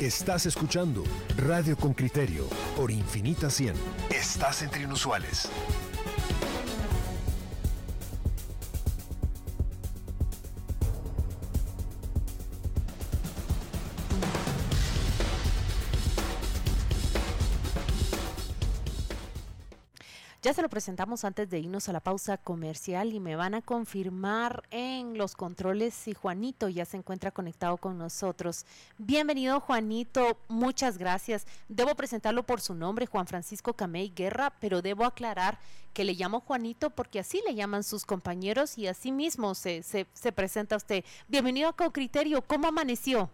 Estás escuchando Radio con Criterio por Infinita 100. Estás entre inusuales. Ya se lo presentamos antes de irnos a la pausa comercial y me van a confirmar en los controles si Juanito ya se encuentra conectado con nosotros. Bienvenido Juanito, muchas gracias. Debo presentarlo por su nombre, Juan Francisco Camey Guerra, pero debo aclarar que le llamo Juanito porque así le llaman sus compañeros y así mismo se, se, se presenta usted. Bienvenido a Con Criterio, ¿cómo amaneció?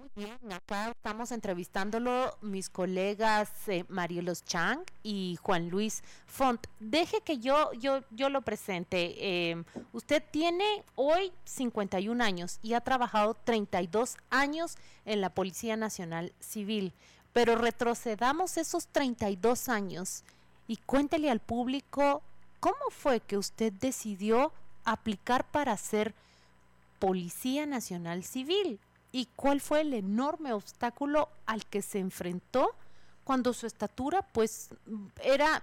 Muy bien, acá estamos entrevistándolo mis colegas eh, Marielos Chang y Juan Luis Font. Deje que yo, yo, yo lo presente. Em, usted tiene hoy 51 años y ha trabajado 32 años en la Policía Nacional Civil. Pero retrocedamos esos 32 años y cuéntele al público cómo fue que usted decidió aplicar para ser Policía Nacional Civil y cuál fue el enorme obstáculo al que se enfrentó cuando su estatura pues era,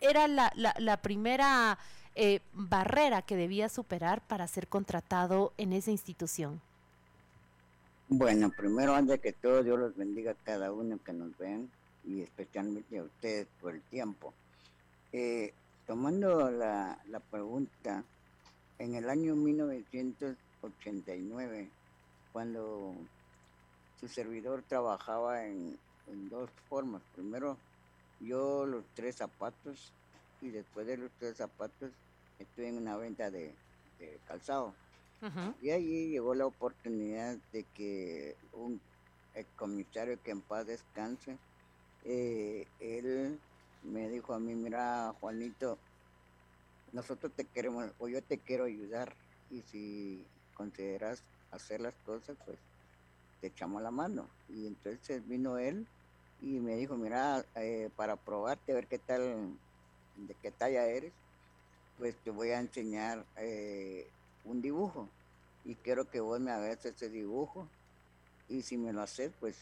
era la, la, primera eh, barrera que debía superar para ser contratado en esa institución. Bueno, primero antes que todo Dios los bendiga a cada uno que nos ven y especialmente a ustedes por el tiempo. Eh, tomando la, la pregunta, en el año 1989 cuando su servidor trabajaba en, dos formas. Primero, yo los tres zapatos y después de los tres zapatos estuve en una venta de, calzado. Y allí llegó la oportunidad de que un comisario que en paz descanse, eh, él me dijo a mí, mira Juanito, nosotros te queremos, o yo te quiero ayudar, y si consideras hacer las cosas, pues te echamos la mano. Y entonces vino él y me dijo, mira, eh, para probarte, a ver qué tal, de qué talla eres, pues te voy a enseñar eh, un dibujo. Y quiero que vos me hagas ese dibujo. Y si me lo haces, pues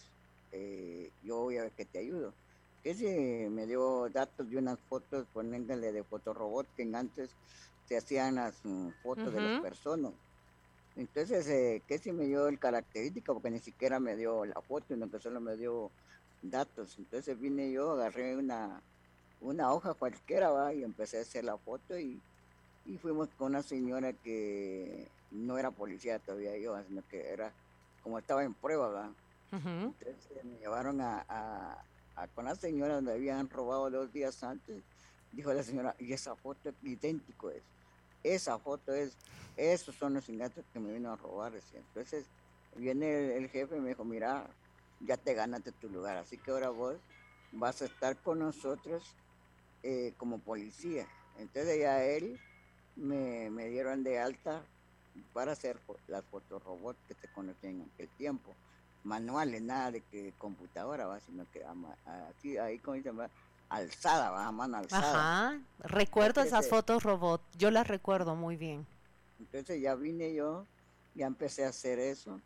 eh, yo voy a ver que te ayudo. Ese me dio datos de unas fotos, poniéndole de fotorobot que antes se hacían las mm, fotos de las personas entonces, eh, ¿qué si me dio el característico? Porque ni siquiera me dio la foto, sino que solo me dio datos. Entonces vine yo, agarré una, una hoja cualquiera, ¿va? y empecé a hacer la foto y, fuimos con una señora que no era policía todavía yo, sino que era, como estaba en prueba, ¿va? Entonces me llevaron a, con la señora donde habían robado dos días antes. Dijo la señora, y esa foto idéntico es esa foto es, esos son los ingatos que me vino a robar. Entonces viene el, jefe y me dijo, mira, ya te ganaste tu lugar, así que ahora vos vas a estar con nosotros eh, como policía. Entonces ya él me, dieron de alta para hacer las fotorobots que se conocían en aquel tiempo. Manuales, nada de que computadora, ¿va? sino que así, ahí dice, alzada, va a mano alzada. Ajá, recuerdo esas fotos robot, yo las recuerdo muy bien. Entonces ya vine yo, ya empecé a hacer eso.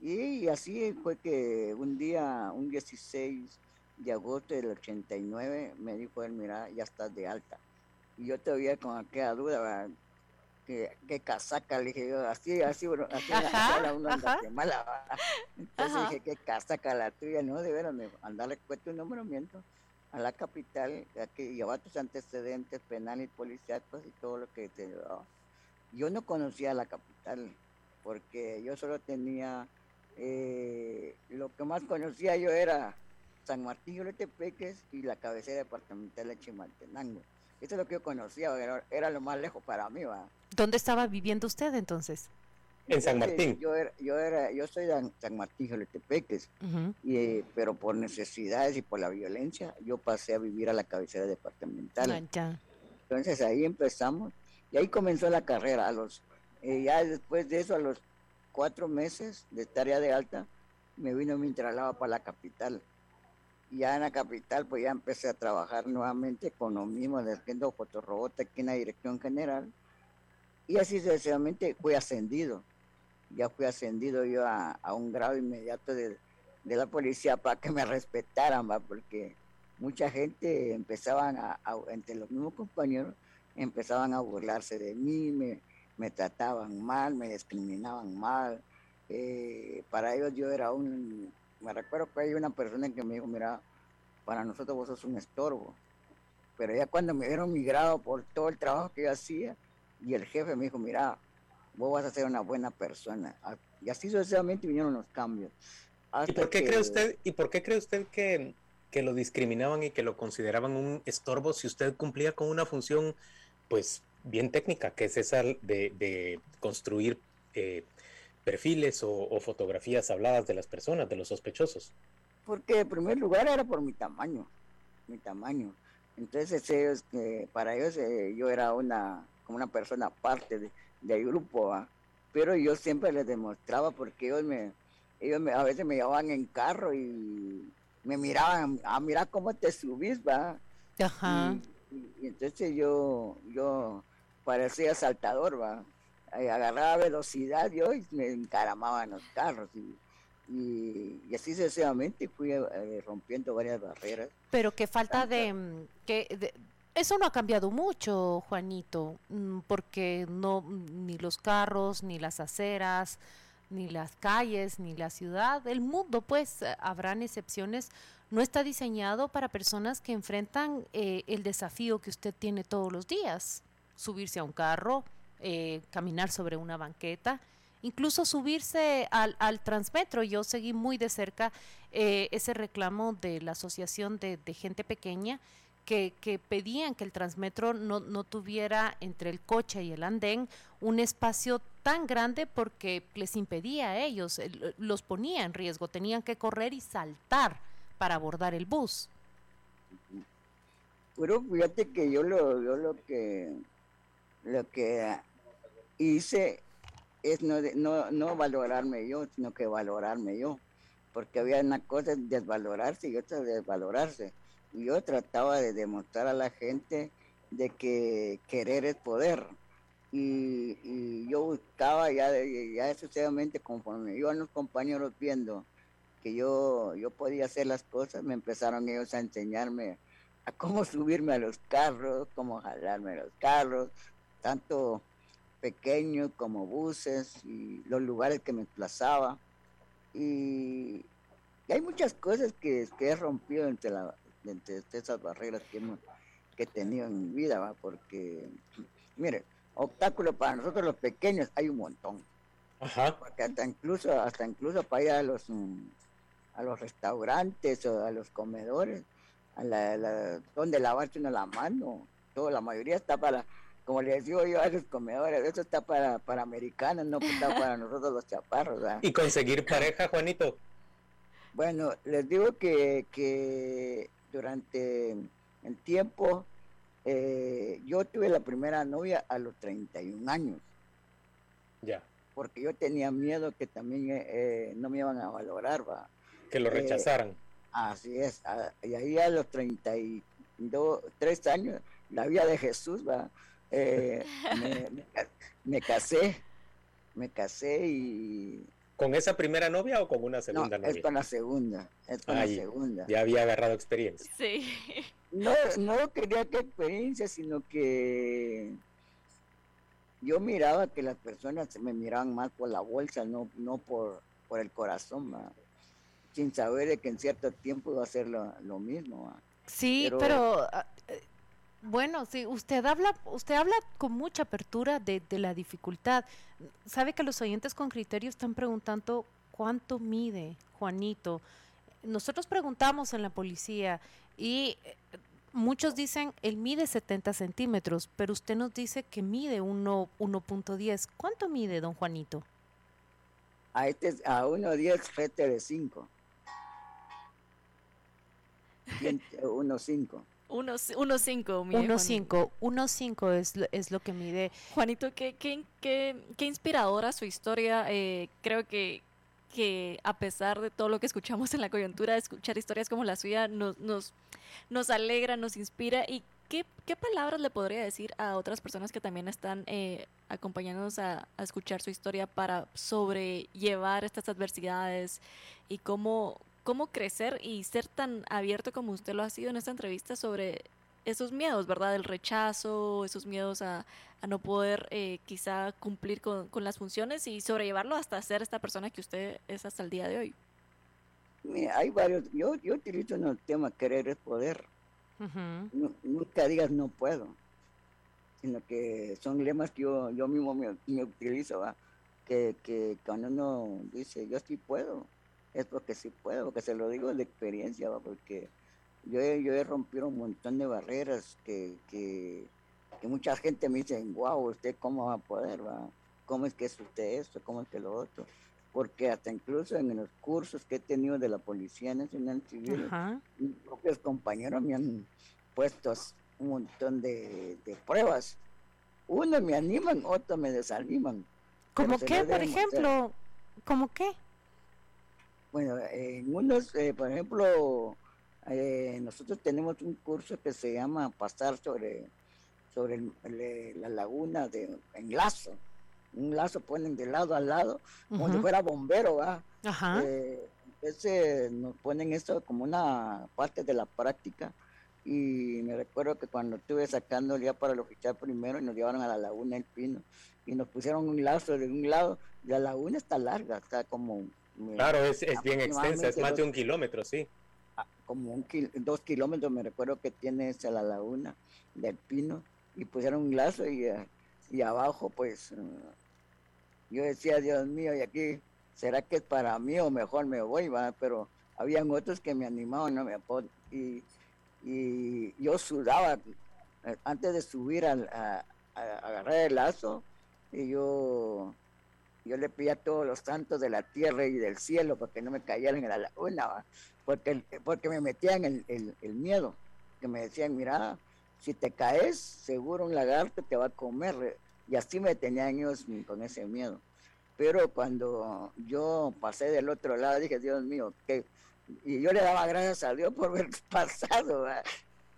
Y así fue que un día, un 16 de agosto del 89, me dijo él, mira, ya estás de alta. Y yo todavía con aquella duda, ¿Qué, qué, casaca, le dije yo, así, así, bueno, así la uno anda mala, Entonces dije, qué casaca la tuya, no, de veras, andarle cuento un nombramiento a la capital, que lleva tus antecedentes penales policíacos y todo lo que te llevaba. Yo no conocía la capital, porque yo solo tenía, eh, lo que más conocía yo era San Martín y la cabecera departamental de Chimaltenango. Eso es lo que yo conocía, era, lo más lejos para mí. ¿va? ¿Dónde estaba viviendo usted entonces? En San Martín. Yo, era, yo, era, yo soy de San Martín, Joletepeques, y, pero por necesidades y por la violencia, yo pasé a vivir a la cabecera departamental. Ah, Entonces ahí empezamos, y ahí comenzó la carrera. A los, eh, ya después de eso, a los cuatro meses de tarea de alta, me vino mi traslado para la capital. Y ya en la capital, pues ya empecé a trabajar nuevamente con lo mismo, haciendo fotorrobot aquí en la dirección general. Y así sucesivamente fui ascendido ya fui ascendido yo a, un grado inmediato de, la policía para que me respetaran, porque mucha gente empezaban a, entre los mismos compañeros, empezaban a burlarse de mí, me, me trataban mal, me discriminaban mal. Eh, para ellos yo era un, me recuerdo que hay una persona que me dijo, mira, para nosotros vos sos un estorbo. Pero ya cuando me vieron mi grado por todo el trabajo que yo hacía, y el jefe me dijo, mira, vos vas a ser una buena persona. Y así sucesivamente vinieron los cambios. ¿Y por qué cree usted, y por qué cree usted que, que, lo discriminaban y que lo consideraban un estorbo si usted cumplía con una función pues bien técnica, que es esa de, de construir eh, perfiles o, fotografías habladas de las personas, de los sospechosos? Porque en primer lugar era por mi tamaño, mi tamaño. Entonces ellos, eh, para ellos eh, yo era una, como una persona parte de, del grupo, pero yo siempre les demostraba porque ellos me, ellos a veces me llevaban en carro y me miraban, a ah, mirar cómo te subís, va. Ajá. Y, entonces yo, yo parecía saltador, va. agarraba velocidad yo y me encaramaba en los carros y, y, así sucesivamente fui eh, rompiendo varias barreras. Pero qué falta de, mm, que eso no ha cambiado mucho, Juanito, mm, porque no ni los carros, ni las aceras, ni las calles, ni la ciudad, el mundo, pues habrán excepciones. No está diseñado para personas que enfrentan eh, el desafío que usted tiene todos los días, subirse a un carro, eh, caminar sobre una banqueta incluso subirse al, al transmetro. Yo seguí muy de cerca eh, ese reclamo de la Asociación de, Gente Pequeña que, pedían que el transmetro no, no, tuviera entre el coche y el andén un espacio tan grande porque les impedía a ellos, los ponía en riesgo, tenían que correr y saltar para abordar el bus. Pero fíjate que yo lo, yo lo que lo que hice es no, no, no valorarme yo, sino que valorarme yo. Porque había una cosa desvalorarse y otra desvalorarse. Y yo trataba de demostrar a la gente de que querer es poder. Y, yo buscaba ya, ya sucesivamente, conforme iban los compañeros viendo que yo, yo podía hacer las cosas, me empezaron ellos a enseñarme a cómo subirme a los carros, cómo jalarme a los carros, tanto pequeños como buses y los lugares que me desplazaba. Y, hay muchas cosas que, que, he rompido entre, la, entre esas barreras que, que he tenido en mi vida, ¿va? porque, mire, obstáculos para nosotros los pequeños hay un montón. Porque hasta incluso, hasta incluso para ir a los, mm, a los restaurantes o a los comedores, a la, donde lavarse uno la mano, todo, la mayoría está para como les digo yo a los comedores, eso está para, para americanos, no está para nosotros los chaparros. ¿Y conseguir pareja, Juanito? Bueno, les digo que, que durante el tiempo, eh, yo tuve la primera novia a los 31 años. Ya. Porque yo tenía miedo que también eh, eh, no me iban a valorar, va. Que lo rechazaran. así es. y ahí a los 32, 3 años, la vida de Jesús, va me, casé, me casé y... ¿Con esa primera novia o con una segunda novia? Es con la segunda, es con la segunda. Ya había agarrado experiencia. Sí. No, no quería que experiencia, sino que yo miraba que las personas me miraban más por la bolsa, no, no por, por el corazón, sin saber de que en cierto tiempo iba a ser lo, mismo. Sí, pero, ah, bueno, sí, usted habla, usted habla con mucha apertura de, la dificultad. Sabe que los oyentes con criterio están preguntando cuánto mide Juanito. Nosotros preguntamos en la policía y eh, muchos dicen él mide 70 centímetros, pero usted nos dice que mide 1.10. ¿Cuánto mide, don Juanito? A este a 1.10 fete de 5. 1.5. 1.5. 1.5. 1.5 es, es lo que mide. Juanito, qué, qué, qué, qué inspiradora su historia. Eh, creo que, que a pesar de todo lo que escuchamos en la coyuntura, escuchar historias como la suya nos, nos, nos alegra, nos inspira y ¿qué, palabras le podría decir a otras personas que también están eh, acompañándonos a, escuchar su historia para sobrellevar estas adversidades y cómo, cómo crecer y ser tan abierto como usted lo ha sido en esta entrevista sobre esos miedos, ¿verdad? El rechazo, esos miedos a, no poder eh, quizá cumplir con, las funciones y sobrellevarlo hasta ser esta persona que usted es hasta el día de hoy. hay varios, yo, yo utilizo el tema querer es poder. nunca digas no puedo, sino que son lemas que yo, yo mismo me, utilizo, Que, que cuando uno dice yo sí puedo, es porque sí puedo, porque se lo digo de experiencia, ¿va? porque yo he, yo he rompido un montón de barreras que, que, mucha gente me dice, wow, ¿usted cómo va a poder? Va? ¿Cómo es que es usted esto? ¿Cómo es que lo otro? Porque hasta incluso en los cursos que he tenido de la Policía Nacional Civil, mis propios compañeros me han puesto un montón de, pruebas. Uno me animan, otro me desaniman. ¿Cómo qué, por ejemplo? ¿Cómo qué? Bueno, en unos, eh, por ejemplo, eh, nosotros tenemos un curso que se llama Pasar sobre, sobre la laguna de, en lazo. Un lazo ponen de lado a lado, como si fuera bombero, ¿va? Eh, entonces nos ponen esto como una parte de la práctica. Y me recuerdo que cuando estuve sacando ya para el oficial primero, y nos llevaron a la laguna El Pino y nos pusieron un lazo de un lado. La laguna está larga, está como. Claro, es, es bien extensa, es más de un kilómetro, sí como un dos kilómetros, me recuerdo que tiene esa la laguna del Pino, y pusieron un lazo y, eh, y abajo pues eh, yo decía, Dios mío, y aquí, ¿será que es para mí o mejor me voy? Va? Pero habían otros que me animaban, no me y, y yo sudaba eh, antes de subir a, agarrar el lazo, y yo yo le pedía a todos los santos de la tierra y del cielo para que no me cayeran en la laguna, porque, porque me metían el, el, miedo, que me decían, mira, si te caes, seguro un lagarto te va a comer. Y así me tenían ellos con ese miedo. Pero cuando yo pasé del otro lado, dije, Dios mío, que... Y yo le daba gracias a Dios por haber pasado.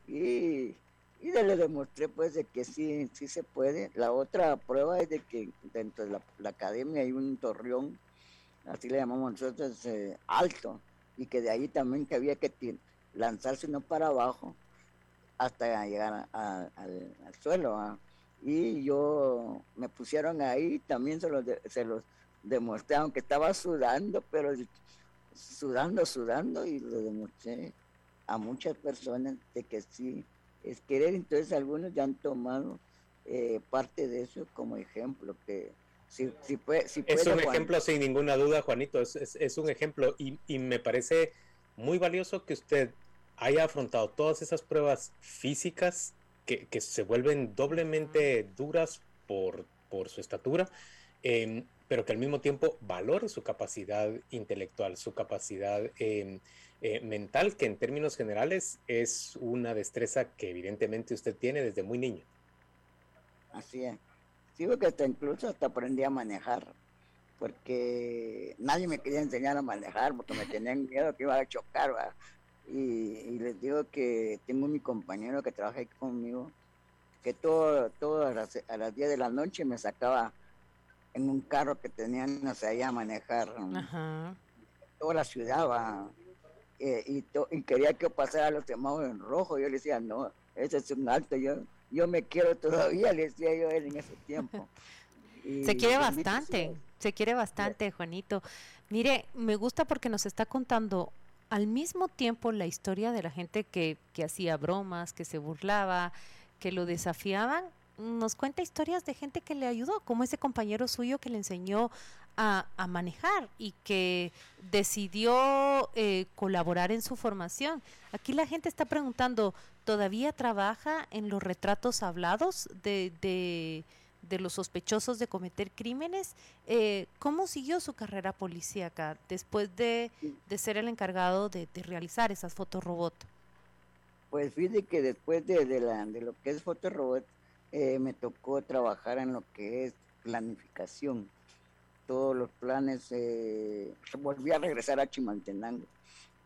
Y, y le demostré pues de que sí, sí se puede. La otra prueba es de que dentro de la, academia hay un torreón, así le llamamos nosotros, eh, alto y que de ahí también que había que lanzarse no para abajo hasta llegar al, suelo. Y yo me pusieron ahí, también se los, se los demostré, aunque estaba sudando, pero sudando, sudando, y lo demostré a muchas personas de que sí es querer. Entonces algunos ya han tomado eh, parte de eso como ejemplo, que es un ejemplo sin ninguna duda, Juanito, es, un ejemplo y, me parece muy valioso que usted haya afrontado todas esas pruebas físicas que, se vuelven doblemente duras por, por su estatura, em, pero que al mismo tiempo valore su capacidad intelectual, su capacidad em, eh, mental, que en términos generales es una destreza que evidentemente usted tiene desde muy niño. Así es. Digo que hasta incluso hasta aprendí a manejar, porque nadie me quería enseñar a manejar, porque me tenían miedo que iba a chocar, Y, les digo que tengo mi compañero que trabaja aquí conmigo, que todo, todo a, las, a las 10 de la noche me sacaba en un carro que tenían, no sé, a manejar toda la ciudad, ¿va? Eh, y, y, quería que pasara los semáforos en rojo. Yo le decía, no, ese es un alto. Yo, yo me quiero todavía, le decía yo él en ese tiempo. se quiere bastante, se quiere bastante, Juanito. Mire, me gusta porque nos está contando al mismo tiempo la historia de la gente que, que hacía bromas, que se burlaba, que lo desafiaban. Nos cuenta historias de gente que le ayudó, como ese compañero suyo que le enseñó a, manejar y que decidió eh, colaborar en su formación. Aquí la gente está preguntando, todavía trabaja en los retratos hablados de, de, los sospechosos de cometer crímenes. Eh, ¿Cómo siguió su carrera policíaca después de, ser el encargado de, realizar esas fotos robot? Pues fíjate que después de, la, de lo que es fotorobot, eh, me tocó trabajar en lo que es planificación. Todos los planes, eh, volví a regresar a Chimaltenango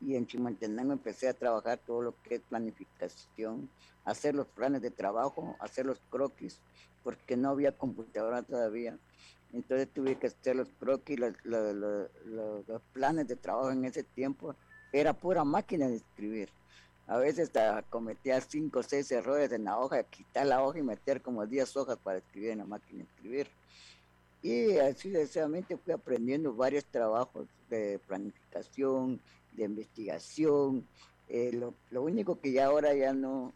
y en Chimaltenango empecé a trabajar todo lo que es planificación, hacer los planes de trabajo, hacer los croquis, porque no había computadora todavía. Entonces tuve que hacer los croquis, los, los, planes de trabajo en ese tiempo. Era pura máquina de escribir. A veces cometía cinco o seis errores en la hoja, quitar la hoja y meter como 10 hojas para escribir en la máquina de escribir. Y así deseadamente fui aprendiendo varios trabajos de planificación, de investigación. Eh, lo, único que ya ahora ya no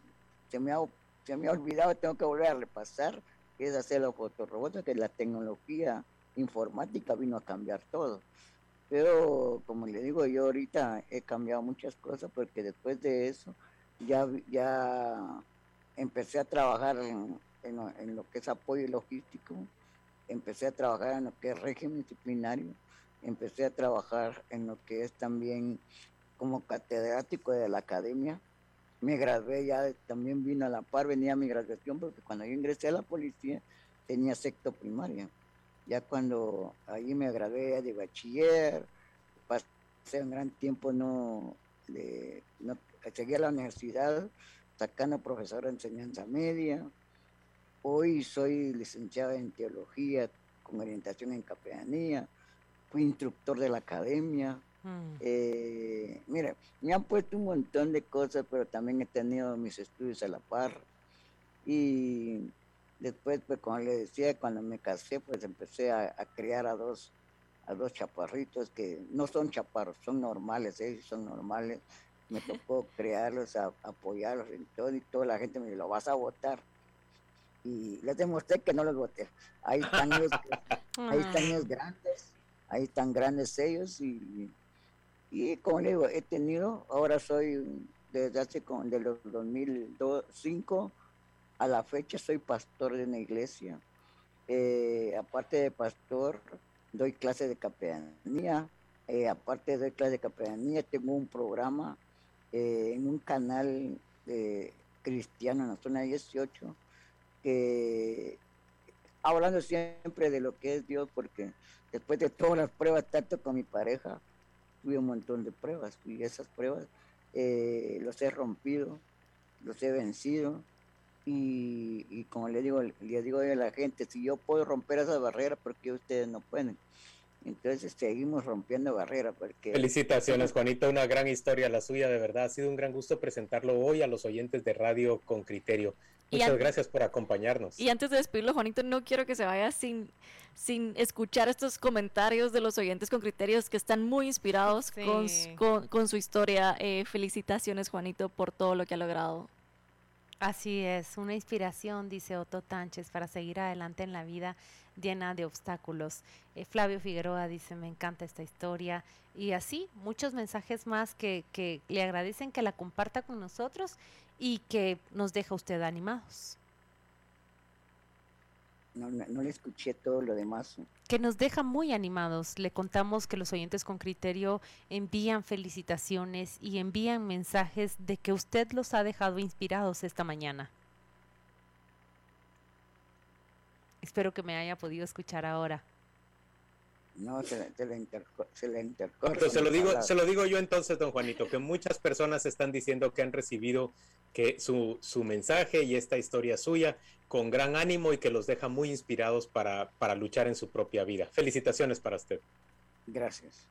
se me, ha, se me ha olvidado, tengo que volver a repasar, es hacer los fotorobots, que la tecnología informática vino a cambiar todo. Pero como le digo, yo ahorita he cambiado muchas cosas porque después de eso ya, ya empecé a trabajar en, en lo que es apoyo logístico, empecé a trabajar en lo que es régimen disciplinario empecé a trabajar en lo que es también como catedrático de la academia. Me gradué ya, también vino a la par, venía mi graduación, porque cuando yo ingresé a la policía tenía sexto primaria. Ya cuando ahí me gradué de bachiller, pasé un gran tiempo, no, de, no seguí a la universidad, sacando profesor de enseñanza media. Hoy soy licenciado en teología con orientación en capellanía fui instructor de la academia. Mm. Eh, mira, me han puesto un montón de cosas, pero también he tenido mis estudios a la par. Y después, pues como le decía, cuando me casé, pues empecé a, criar a dos, a dos chaparritos que no son chaparros, son normales, ellos son normales. Me tocó criarlos, apoyarlos en todo y toda la gente me dijo, lo vas a votar. Y les demostré que no los voté. Ahí están ellos, ahí están ellos grandes ahí están grandes ellos y, y como le digo, he tenido, ahora soy desde hace con, de los 2005 a la fecha soy pastor de una iglesia. Eh, aparte de pastor, doy clases de capellanía. Eh, aparte de clases de capellanía, tengo un programa eh, en un canal cristiano en la zona 18 que hablando siempre de lo que es Dios, porque después de todas las pruebas, tanto con mi pareja, tuve un montón de pruebas y esas pruebas los he rompido, los he vencido y, como le digo, le digo a la gente, si yo puedo romper esas barreras, ¿por qué ustedes no pueden? Entonces seguimos rompiendo barreras. Porque... Felicitaciones, Juanito, una gran historia la suya, de verdad. Ha sido un gran gusto presentarlo hoy a los oyentes de Radio con Criterio. Muchas gracias por acompañarnos. Y antes de despedirlo, Juanito, no quiero que se vaya sin, sin escuchar estos comentarios de los oyentes con criterios que están muy inspirados con, con, su historia. Eh, felicitaciones, Juanito, por todo lo que ha logrado. Así es, una inspiración, dice Otto Tánchez, para seguir adelante en la vida llena de obstáculos. Eh, Flavio Figueroa dice, me encanta esta historia. Y así, muchos mensajes más que, que le agradecen que la comparta con nosotros y que nos deja usted animados. No, no, le escuché todo lo demás. Que nos deja muy animados. Le contamos que los oyentes con criterio envían felicitaciones y envían mensajes de que usted los ha dejado inspirados esta mañana. Espero que me haya podido escuchar ahora. No, se, le, se le se lo digo, se lo digo yo entonces, don Juanito, que muchas personas están diciendo que han recibido que su, su mensaje y esta historia suya con gran ánimo y que los deja muy inspirados para, para luchar en su propia vida. Felicitaciones para usted. Gracias.